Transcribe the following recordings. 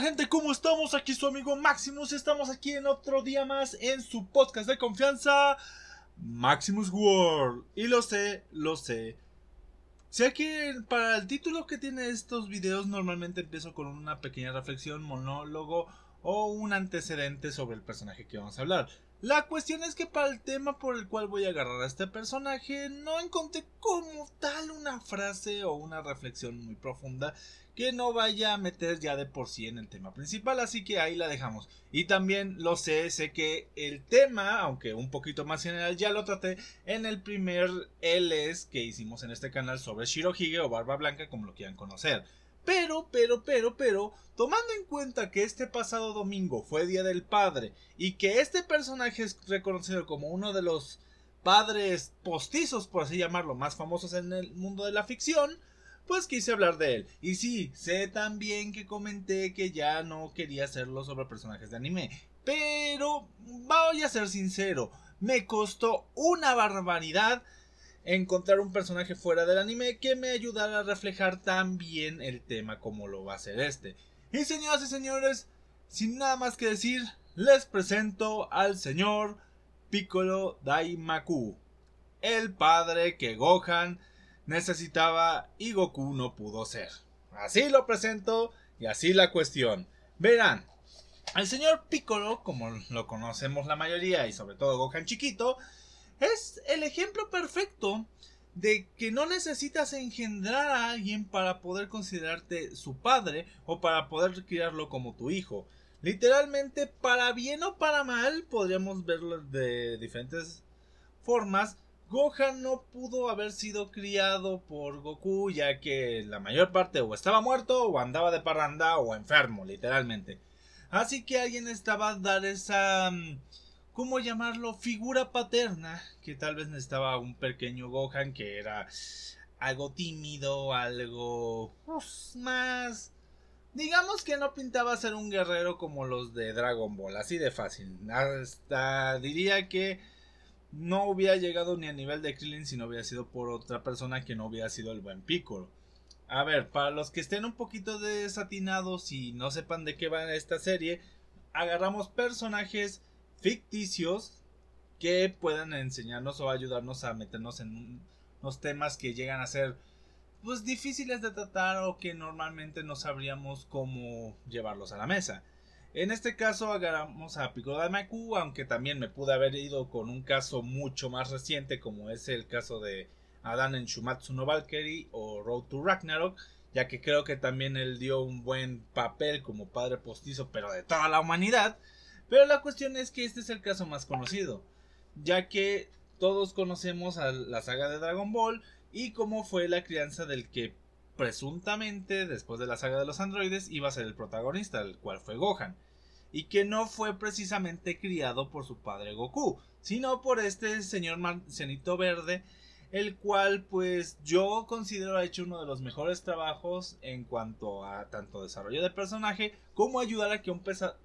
Gente, ¿cómo estamos? Aquí su amigo Maximus, estamos aquí en otro día más en su podcast de confianza, Maximus World. Y lo sé, lo sé. Sé que para el título que tiene estos videos normalmente empiezo con una pequeña reflexión, monólogo o un antecedente sobre el personaje que vamos a hablar. La cuestión es que para el tema por el cual voy a agarrar a este personaje no encontré como tal una frase o una reflexión muy profunda que no vaya a meter ya de por sí en el tema principal, así que ahí la dejamos. Y también lo sé, sé que el tema, aunque un poquito más general, ya lo traté en el primer LS que hicimos en este canal sobre Shirohige o Barba Blanca, como lo quieran conocer. Pero, pero, pero, pero, tomando en cuenta que este pasado domingo fue Día del Padre y que este personaje es reconocido como uno de los padres postizos, por así llamarlo, más famosos en el mundo de la ficción, pues quise hablar de él. Y sí, sé también que comenté que ya no quería hacerlo sobre personajes de anime. Pero voy a ser sincero, me costó una barbaridad encontrar un personaje fuera del anime que me ayudara a reflejar tan bien el tema como lo va a hacer este. Y señoras y señores, sin nada más que decir, les presento al señor Piccolo Daimaku, el padre que Gohan necesitaba y Goku no pudo ser. Así lo presento y así la cuestión. Verán, el señor Piccolo, como lo conocemos la mayoría y sobre todo Gohan chiquito, es el ejemplo perfecto de que no necesitas engendrar a alguien para poder considerarte su padre o para poder criarlo como tu hijo. Literalmente, para bien o para mal, podríamos verlo de diferentes formas. Gohan no pudo haber sido criado por Goku, ya que la mayor parte o estaba muerto o andaba de parranda o enfermo, literalmente. Así que alguien estaba a dar esa mm, ¿cómo llamarlo? Figura paterna, que tal vez necesitaba un pequeño Gohan que era algo tímido, algo pues, más... Digamos que no pintaba ser un guerrero como los de Dragon Ball, así de fácil. Hasta diría que no hubiera llegado ni a nivel de Krillin si no hubiera sido por otra persona que no hubiera sido el buen Piccolo. A ver, para los que estén un poquito desatinados y no sepan de qué va esta serie, agarramos personajes ficticios que puedan enseñarnos o ayudarnos a meternos en unos temas que llegan a ser pues difíciles de tratar o que normalmente no sabríamos cómo llevarlos a la mesa. En este caso agarramos a Piccolo Daimaku, aunque también me pude haber ido con un caso mucho más reciente como es el caso de Adan en Shumatsu no Valkyrie o Road to Ragnarok, ya que creo que también él dio un buen papel como padre postizo, pero de toda la humanidad. Pero la cuestión es que este es el caso más conocido, ya que todos conocemos a la saga de Dragon Ball y cómo fue la crianza del que presuntamente después de la saga de los androides iba a ser el protagonista, el cual fue Gohan, y que no fue precisamente criado por su padre Goku, sino por este señor marcianito verde el cual pues yo considero ha hecho uno de los mejores trabajos en cuanto a tanto desarrollo de personaje como ayudar a que un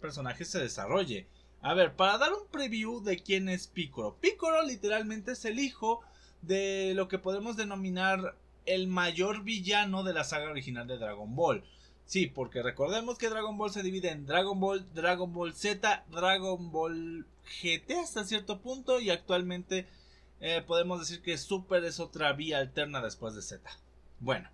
personaje se desarrolle. A ver, para dar un preview de quién es Piccolo. Piccolo literalmente es el hijo de lo que podemos denominar el mayor villano de la saga original de Dragon Ball. Sí, porque recordemos que Dragon Ball se divide en Dragon Ball, Dragon Ball Z, Dragon Ball GT hasta cierto punto y actualmente eh, podemos decir que Super es otra vía alterna después de Z. Bueno,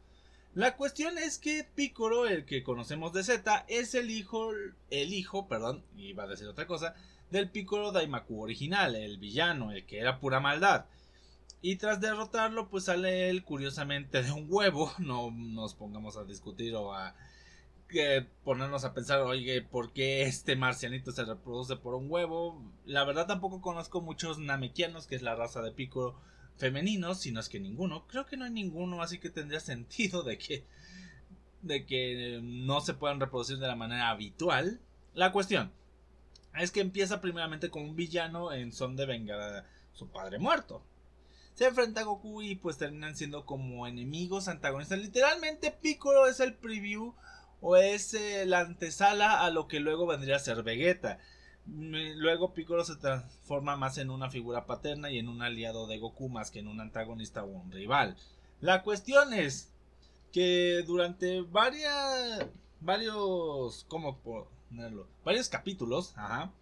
la cuestión es que Piccolo, el que conocemos de Z, es el hijo, el hijo, perdón, iba a decir otra cosa, del Piccolo Daimaku original, el villano, el que era pura maldad. Y tras derrotarlo, pues sale él curiosamente de un huevo. No nos pongamos a discutir o a ponernos a pensar, oye, ¿por qué este marcianito se reproduce por un huevo? La verdad tampoco conozco muchos namekianos, que es la raza de Piccolo femeninos, si no es que ninguno. Creo que no hay ninguno, así que tendría sentido de que de que no se puedan reproducir de la manera habitual. La cuestión es que empieza primeramente con un villano en son de vengar a su padre muerto. Se enfrenta a Goku y pues terminan siendo como enemigos antagonistas. Literalmente Piccolo es el preview o es eh, la antesala a lo que luego vendría a ser Vegeta. Mm, luego Piccolo se transforma más en una figura paterna y en un aliado de Goku más que en un antagonista o un rival. La cuestión es que durante varias varios, ¿cómo ponerlo? Varios capítulos, ajá.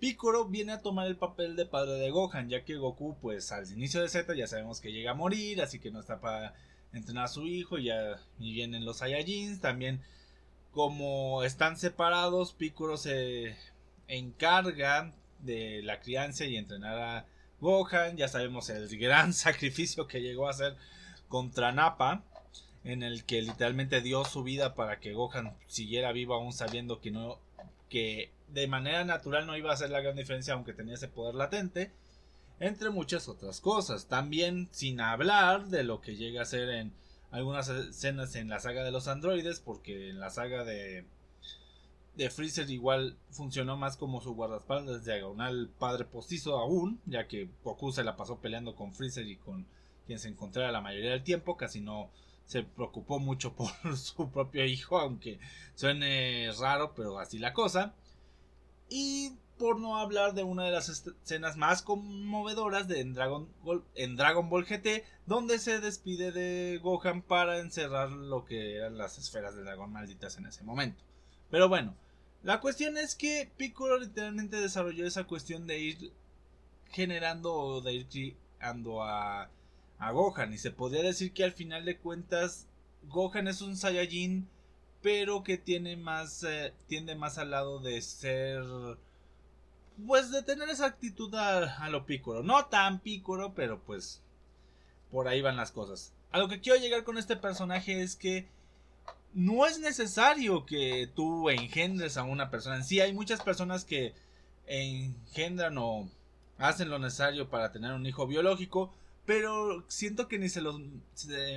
Piccolo viene a tomar el papel de padre de Gohan, ya que Goku, pues al inicio de Z ya sabemos que llega a morir, así que no está para entrenar a su hijo, y ya y vienen los Saiyajins, también como están separados, Piccolo se encarga de la crianza y entrenar a Gohan, ya sabemos el gran sacrificio que llegó a hacer contra Nappa, en el que literalmente dio su vida para que Gohan siguiera vivo aún sabiendo que no que de manera natural no iba a hacer la gran diferencia aunque tenía ese poder latente entre muchas otras cosas. También sin hablar de lo que llega a ser en algunas escenas en la saga de los androides porque en la saga de de Freezer igual funcionó más como su guardaespaldas diagonal padre postizo aún, ya que Goku se la pasó peleando con Freezer y con quien se encontrara la mayoría del tiempo, casi no se preocupó mucho por su propio hijo, aunque suene raro, pero así la cosa. Y por no hablar de una de las escenas más conmovedoras de en Dragon, Ball, en Dragon Ball GT, donde se despide de Gohan para encerrar lo que eran las esferas de dragón malditas en ese momento. Pero bueno, la cuestión es que Piccolo literalmente desarrolló esa cuestión de ir generando o de ir creando a a Gohan. Y se podría decir que al final de cuentas Gohan es un Saiyajin, pero que tiene más, eh, tiende más al lado de ser, pues de tener esa actitud a, lo Piccolo. No tan Piccolo, pero pues por ahí van las cosas. A lo que quiero llegar con este personaje es que no es necesario que tú engendres a una persona en sí. Hay muchas personas que engendran o hacen lo necesario para tener un hijo biológico, pero siento que ni se los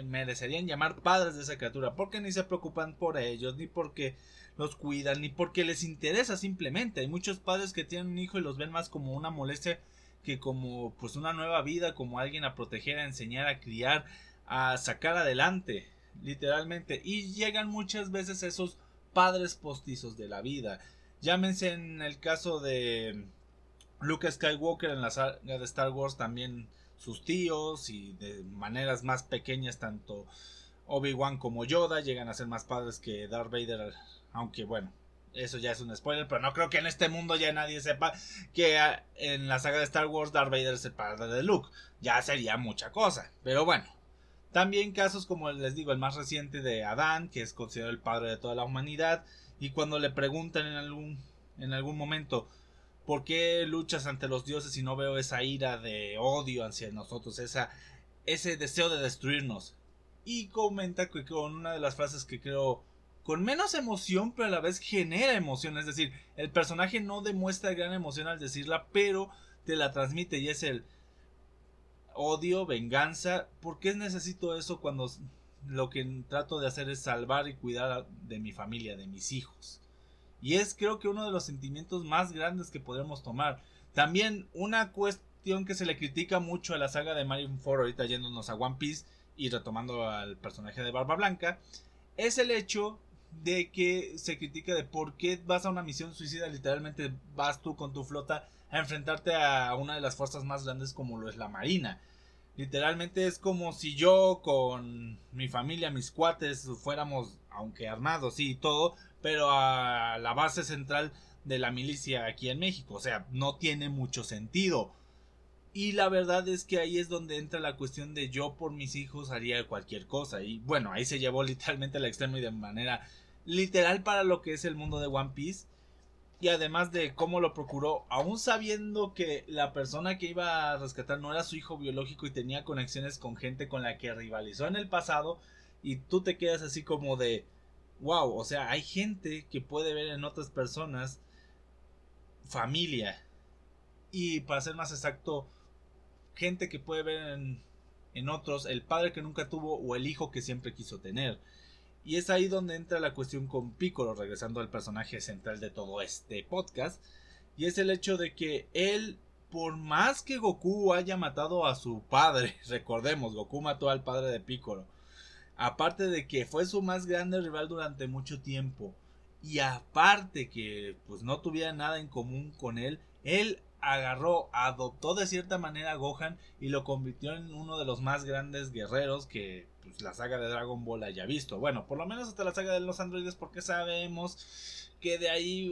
merecerían llamar padres de esa criatura, porque ni se preocupan por ellos, ni porque los cuidan, ni porque les interesa simplemente. Hay muchos padres que tienen un hijo y los ven más como una molestia que como pues una nueva vida, como alguien a proteger, a enseñar, a criar, a sacar adelante, literalmente. Y llegan muchas veces esos padres postizos de la vida. Llámense en el caso de Luke Skywalker en la saga de Star Wars también sus tíos y de maneras más pequeñas tanto Obi-Wan como Yoda llegan a ser más padres que Darth Vader, aunque bueno, eso ya es un spoiler, pero no creo que en este mundo ya nadie sepa que ah, en la saga de Star Wars Darth Vader es el padre de Luke, ya sería mucha cosa, pero bueno. También casos como les digo, el más reciente de Adán, que es considerado el padre de toda la humanidad, y cuando le preguntan en algún, en algún momento ¿Por qué luchas ante los dioses y no veo esa ira de odio hacia nosotros, esa, ese deseo de destruirnos? Y comenta que con una de las frases que creo con menos emoción, pero a la vez genera emoción. Es decir, el personaje no demuestra gran emoción al decirla, pero te la transmite y es el odio, venganza. ¿Por qué necesito eso cuando lo que trato de hacer es salvar y cuidar de mi familia, de mis hijos? Y es creo que uno de los sentimientos más grandes que podemos tomar. También una cuestión que se le critica mucho a la saga de Marineford, ahorita yéndonos a One Piece y retomando al personaje de Barba Blanca, es el hecho de que se critica de por qué vas a una misión suicida, literalmente vas tú con tu flota a enfrentarte a una de las fuerzas más grandes como lo es la Marina. Literalmente es como si yo con mi familia, mis cuates, fuéramos, aunque armados y todo, pero a la base central de la milicia aquí en México. O sea, no tiene mucho sentido. Y la verdad es que ahí es donde entra la cuestión de yo por mis hijos haría cualquier cosa. Y bueno, ahí se llevó literalmente al extremo y de manera literal para lo que es el mundo de One Piece. Y además de cómo lo procuró, aún sabiendo que la persona que iba a rescatar no era su hijo biológico y tenía conexiones con gente con la que rivalizó en el pasado. Y tú te quedas así como de wow, o sea, hay gente que puede ver en otras personas familia. Y para ser más exacto, gente que puede ver en, en otros el padre que nunca tuvo o el hijo que siempre quiso tener. Y es ahí donde entra la cuestión con Piccolo, regresando al personaje central de todo este podcast. Y es el hecho de que él, por más que Goku haya matado a su padre, recordemos, Goku mató al padre de Piccolo Aparte de que fue su más grande rival durante mucho tiempo. Y aparte que pues no tuviera nada en común con él. Él agarró, adoptó de cierta manera a Gohan y lo convirtió en uno de los más grandes guerreros que pues, la saga de Dragon Ball haya visto. Bueno, por lo menos hasta la saga de los androides porque sabemos que de ahí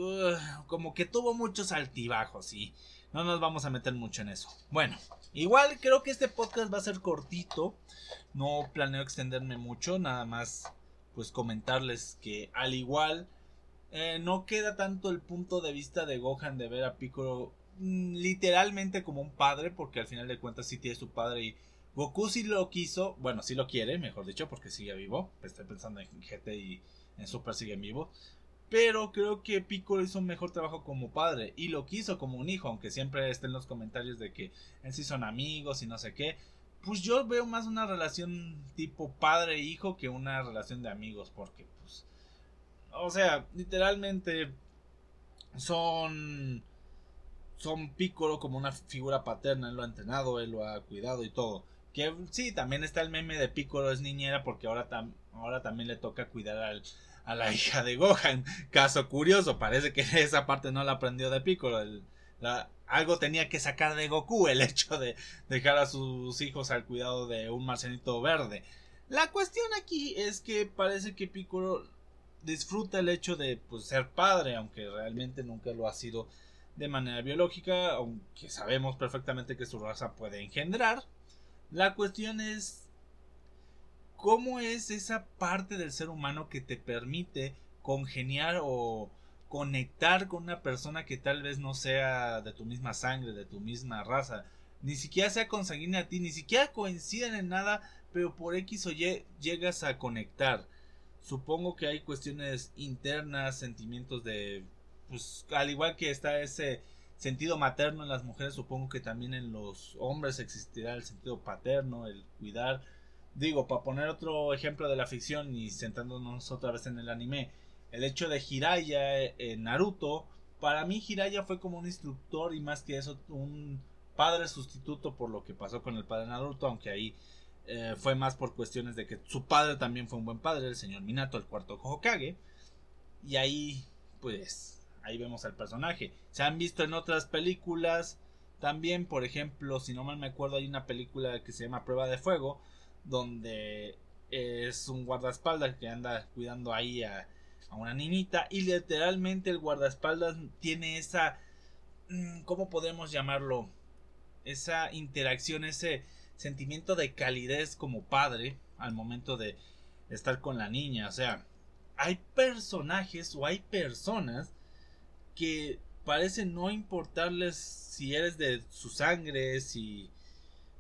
como que tuvo muchos altibajos y no nos vamos a meter mucho en eso. Bueno, igual creo que este podcast va a ser cortito. No planeo extenderme mucho, nada más pues comentarles que al igual eh, no queda tanto el punto de vista de Gohan de ver a Piccolo literalmente como un padre, porque al final de cuentas sí tiene su padre y Goku sí lo quiso, bueno, sí lo quiere, mejor dicho, porque sigue vivo. Estoy pensando en GT y en Super sigue vivo. Pero creo que Piccolo hizo un mejor trabajo como padre y lo quiso como un hijo, aunque siempre estén los comentarios de que en sí son amigos y no sé qué. Pues yo veo más una relación tipo padre-hijo que una relación de amigos, porque pues... O sea, literalmente son... Son Piccolo como una figura paterna, él lo ha entrenado, él lo ha cuidado y todo. Que sí, también está el meme de Piccolo es niñera porque ahora, ahora también le toca cuidar al, a la hija de Gohan. Caso curioso, parece que esa parte no la aprendió de Piccolo. algo tenía que sacar de Goku el hecho de dejar a sus hijos al cuidado de un marcenito verde. La cuestión aquí es que parece que Piccolo disfruta el hecho de pues, ser padre, aunque realmente nunca lo ha sido de manera biológica, aunque sabemos perfectamente que su raza puede engendrar. La cuestión es cómo es esa parte del ser humano que te permite congeniar o conectar con una persona que tal vez no sea de tu misma sangre, de tu misma raza, ni siquiera sea consanguínea a ti, ni siquiera coinciden en nada, pero por X o Y llegas a conectar. Supongo que hay cuestiones internas, sentimientos de pues al igual que está ese sentido materno en las mujeres, supongo que también en los hombres existirá el sentido paterno, el cuidar. Digo, para poner otro ejemplo de la ficción y sentándonos otra vez en el anime, el hecho de Hiraya en Naruto, para mí Hiraya fue como un instructor y más que eso un padre sustituto por lo que pasó con el padre Naruto, aunque ahí eh, fue más por cuestiones de que su padre también fue un buen padre, el señor Minato, el cuarto Hokage, y ahí pues ahí vemos al personaje. Se han visto en otras películas también, por ejemplo, si no mal me acuerdo, hay una película que se llama Prueba de Fuego, donde es un guardaespaldas que anda cuidando ahí a, una niñita y literalmente el guardaespaldas tiene esa mm, ¿cómo podemos llamarlo? esa interacción, ese sentimiento de calidez como padre al momento de estar con la niña, o sea, hay personajes o hay personas que parecen no importarles si eres de su sangre, si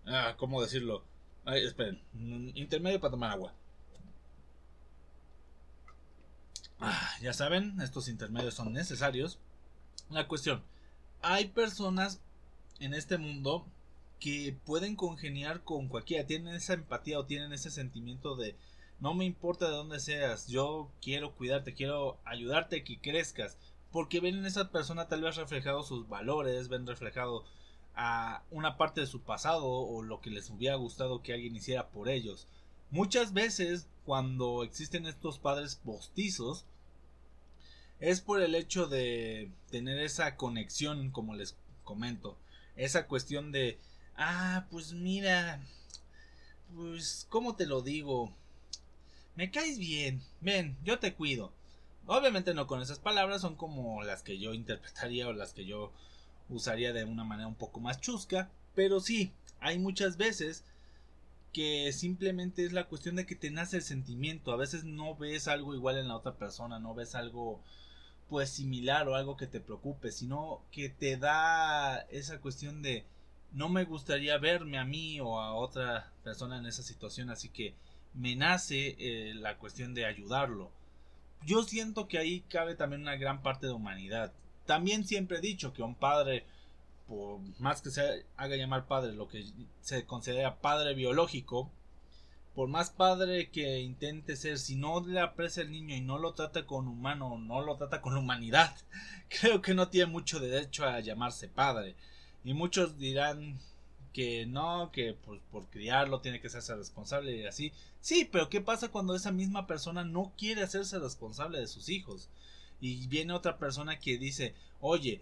ah, ¿cómo decirlo? Esperen. Intermedio para tomar agua. Ah, ya saben, estos intermedios son necesarios. La cuestión. Hay personas en este mundo que pueden congeniar con cualquiera. Tienen esa empatía o tienen ese sentimiento de no me importa de dónde seas. Yo quiero cuidarte, quiero ayudarte a que crezcas. Porque ven en esa persona tal vez reflejado sus valores, ven reflejado a una parte de su pasado o lo que les hubiera gustado que alguien hiciera por ellos. Muchas veces cuando existen estos padres postizos es por el hecho de tener esa conexión como les comento, esa cuestión de ah, pues mira, pues cómo te lo digo, me caes bien, ven, yo te cuido. Obviamente no con esas palabras, son como las que yo interpretaría o las que yo usaría de una manera un poco más chusca, pero sí, hay muchas veces que simplemente es la cuestión de que te nace el sentimiento, a veces no ves algo igual en la otra persona, no ves algo pues similar o algo que te preocupe, sino que te da esa cuestión de no me gustaría verme a mí o a otra persona en esa situación, así que me nace eh, la cuestión de ayudarlo. Yo siento que ahí cabe también una gran parte de humanidad. También siempre he dicho que un padre, por más que se haga llamar padre, lo que se considera padre biológico, por más padre que intente ser, si no le aprecia al niño y no lo trata con humano, no lo trata con humanidad, creo que no tiene mucho derecho a llamarse padre. Y muchos dirán que no, que por, por criarlo tiene que hacerse responsable y así. Sí, pero ¿qué pasa cuando esa misma persona no quiere hacerse responsable de sus hijos? y viene otra persona que dice, oye,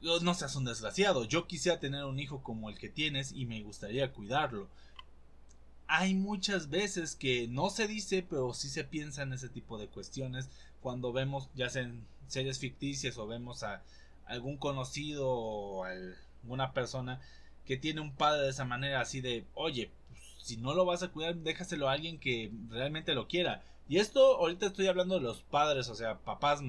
no seas un desgraciado, yo quisiera tener un hijo como el que tienes y me gustaría cuidarlo. Hay muchas veces que no se dice, pero sí se piensa en ese tipo de cuestiones cuando vemos, ya sea en series ficticias o vemos a algún conocido o alguna persona que tiene un padre de esa manera así de, oye, pues, si no lo vas a cuidar, déjaselo a alguien que realmente lo quiera. Y esto ahorita estoy hablando de los padres, o sea, papás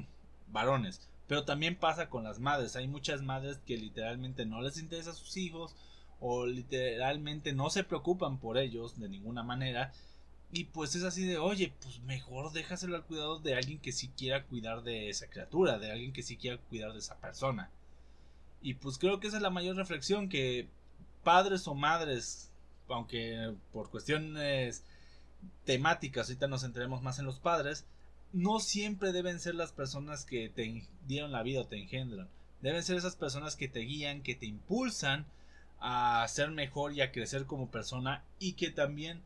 varones. Pero también pasa con las madres. Hay muchas madres que literalmente no les interesa a sus hijos o literalmente no se preocupan por ellos de ninguna manera. Y pues es así de, oye, pues mejor déjaselo al cuidado de alguien que sí quiera cuidar de esa criatura, de alguien que sí quiera cuidar de esa persona. Y pues creo que esa es la mayor reflexión, que padres o madres, aunque por cuestiones temáticas ahorita nos centremos más en los padres, no siempre deben ser las personas que te dieron la vida o te engendran. Deben ser esas personas que te guían, que te impulsan a ser mejor y a crecer como persona y que también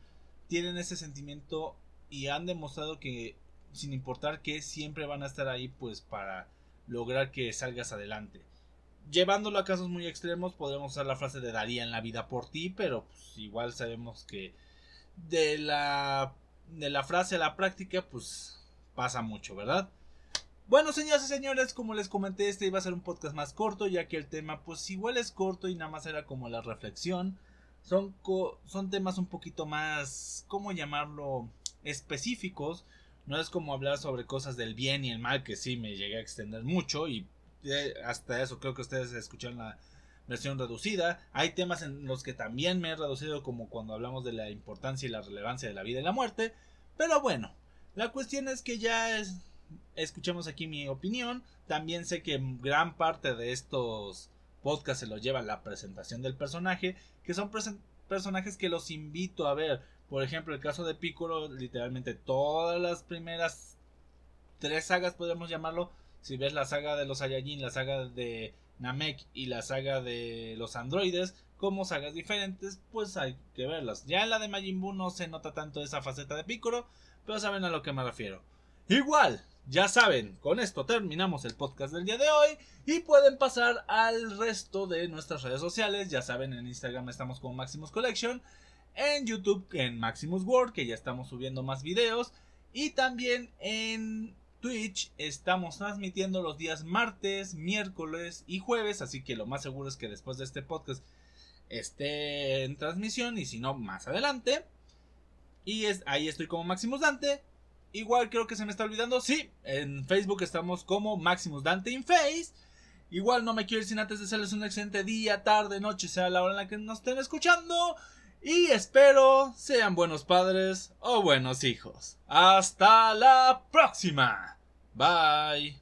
tienen ese sentimiento y han demostrado que sin importar qué siempre van a estar ahí pues para lograr que salgas adelante. Llevándolo a casos muy extremos podemos usar la frase de daría en la vida por ti, pero pues, igual sabemos que de la de la frase a la práctica pues pasa mucho, ¿verdad? Bueno, señoras y señores, como les comenté, este iba a ser un podcast más corto, ya que el tema, pues igual es corto y nada más era como la reflexión. Son, son temas un poquito más, ¿cómo llamarlo? Específicos. No es como hablar sobre cosas del bien y el mal, que sí me llegué a extender mucho y hasta eso creo que ustedes escucharon la versión reducida. Hay temas en los que también me he reducido, como cuando hablamos de la importancia y la relevancia de la vida y la muerte. Pero bueno, la cuestión es que ya es, escuchemos aquí mi opinión. También sé que gran parte de estos podcasts se los lleva la presentación del personaje, que son personajes que los invito a ver. Por ejemplo, el caso de Piccolo, literalmente todas las primeras tres sagas, podemos llamarlo. Si ves la saga de los Saiyajin, la saga de Namek y la saga de los androides, como sagas diferentes, pues hay que verlas. Ya en la de Majin Buu no se nota tanto esa faceta de Piccolo, pero saben a lo que me refiero. Igual, ya saben, con esto terminamos el podcast del día de hoy y pueden pasar al resto de nuestras redes sociales. Ya saben, en Instagram estamos como Maximus Collection, en YouTube en Maximus World, que ya estamos subiendo más videos, y también en Twitch estamos transmitiendo los días martes, miércoles y jueves, así que lo más seguro es que después de este podcast esté en transmisión y si no más adelante. Y es, ahí estoy como Maximus Dante. Igual creo que se me está olvidando. Sí, en Facebook estamos como Maximus Dante in Face. Igual no me quiero ir sin antes desearles un excelente día, tarde, noche, sea la hora en la que nos estén escuchando. Y espero sean buenos padres o buenos hijos. Hasta la próxima. Bye.